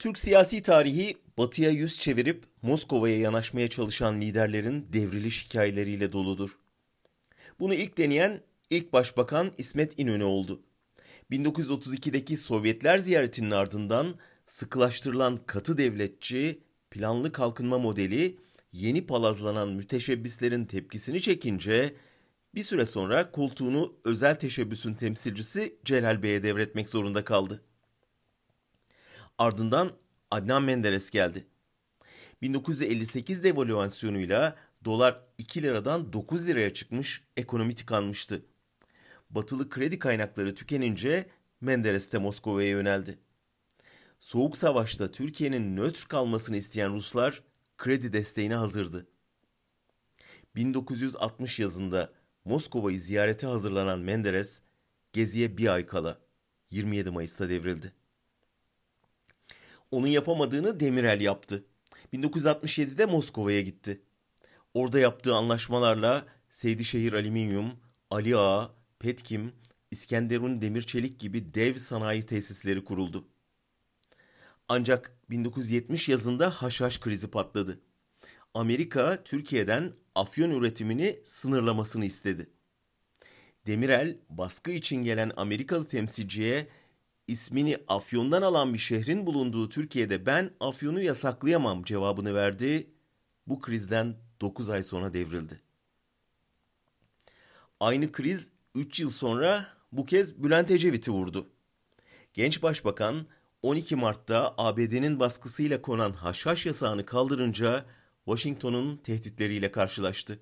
Türk siyasi tarihi batıya yüz çevirip Moskova'ya yanaşmaya çalışan liderlerin devriliş hikayeleriyle doludur. Bunu ilk deneyen ilk başbakan İsmet İnönü oldu. 1932'deki Sovyetler ziyaretinin ardından sıkılaştırılan katı devletçi planlı kalkınma modeli yeni palazlanan müteşebbislerin tepkisini çekince bir süre sonra koltuğunu özel teşebbüsün temsilcisi Celal Bey'e devretmek zorunda kaldı. Ardından Adnan Menderes geldi. 1958 devalüasyonuyla dolar 2 liradan 9 liraya çıkmış, ekonomi tıkanmıştı. Batılı kredi kaynakları tükenince Menderes de Moskova'ya yöneldi. Soğuk Savaş'ta Türkiye'nin nötr kalmasını isteyen Ruslar kredi desteğine hazırdı. 1960 yazında Moskova'yı ziyarete hazırlanan Menderes, geziye bir ay kala 27 Mayıs'ta devrildi. Onun yapamadığını Demirel yaptı. 1967'de Moskova'ya gitti. Orada yaptığı anlaşmalarla Seydişehir Alüminyum, Ali Ağa, Petkim, İskenderun Demir Çelik gibi dev sanayi tesisleri kuruldu. Ancak 1970 yazında haşhaş krizi patladı. Amerika Türkiye'den afyon üretimini sınırlamasını istedi. Demirel baskı için gelen Amerikalı temsilciye ismini Afyon'dan alan bir şehrin bulunduğu Türkiye'de ben Afyon'u yasaklayamam cevabını verdi. Bu krizden 9 ay sonra devrildi. Aynı kriz 3 yıl sonra bu kez Bülent Ecevit'i vurdu. Genç Başbakan 12 Mart'ta ABD'nin baskısıyla konan haşhaş yasağını kaldırınca Washington'un tehditleriyle karşılaştı.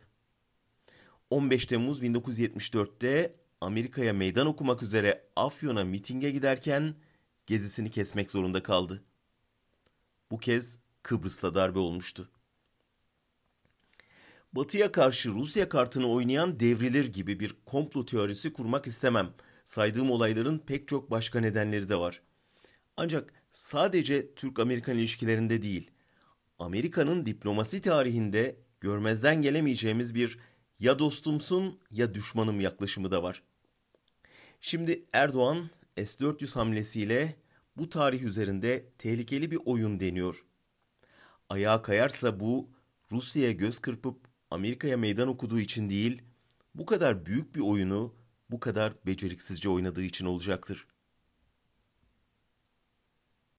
15 Temmuz 1974'te Amerika'ya meydan okumak üzere Afyon'a mitinge giderken gezisini kesmek zorunda kaldı. Bu kez Kıbrıs'ta darbe olmuştu. Batı'ya karşı Rusya kartını oynayan devrilir gibi bir komplo teorisi kurmak istemem. Saydığım olayların pek çok başka nedenleri de var. Ancak sadece Türk-Amerikan ilişkilerinde değil, Amerika'nın diplomasi tarihinde görmezden gelemeyeceğimiz bir ya dostumsun ya düşmanım yaklaşımı da var. Şimdi Erdoğan S-400 hamlesiyle bu tarih üzerinde tehlikeli bir oyun deniyor. Ayağa kayarsa bu Rusya'ya göz kırpıp Amerika'ya meydan okuduğu için değil, bu kadar büyük bir oyunu bu kadar beceriksizce oynadığı için olacaktır.''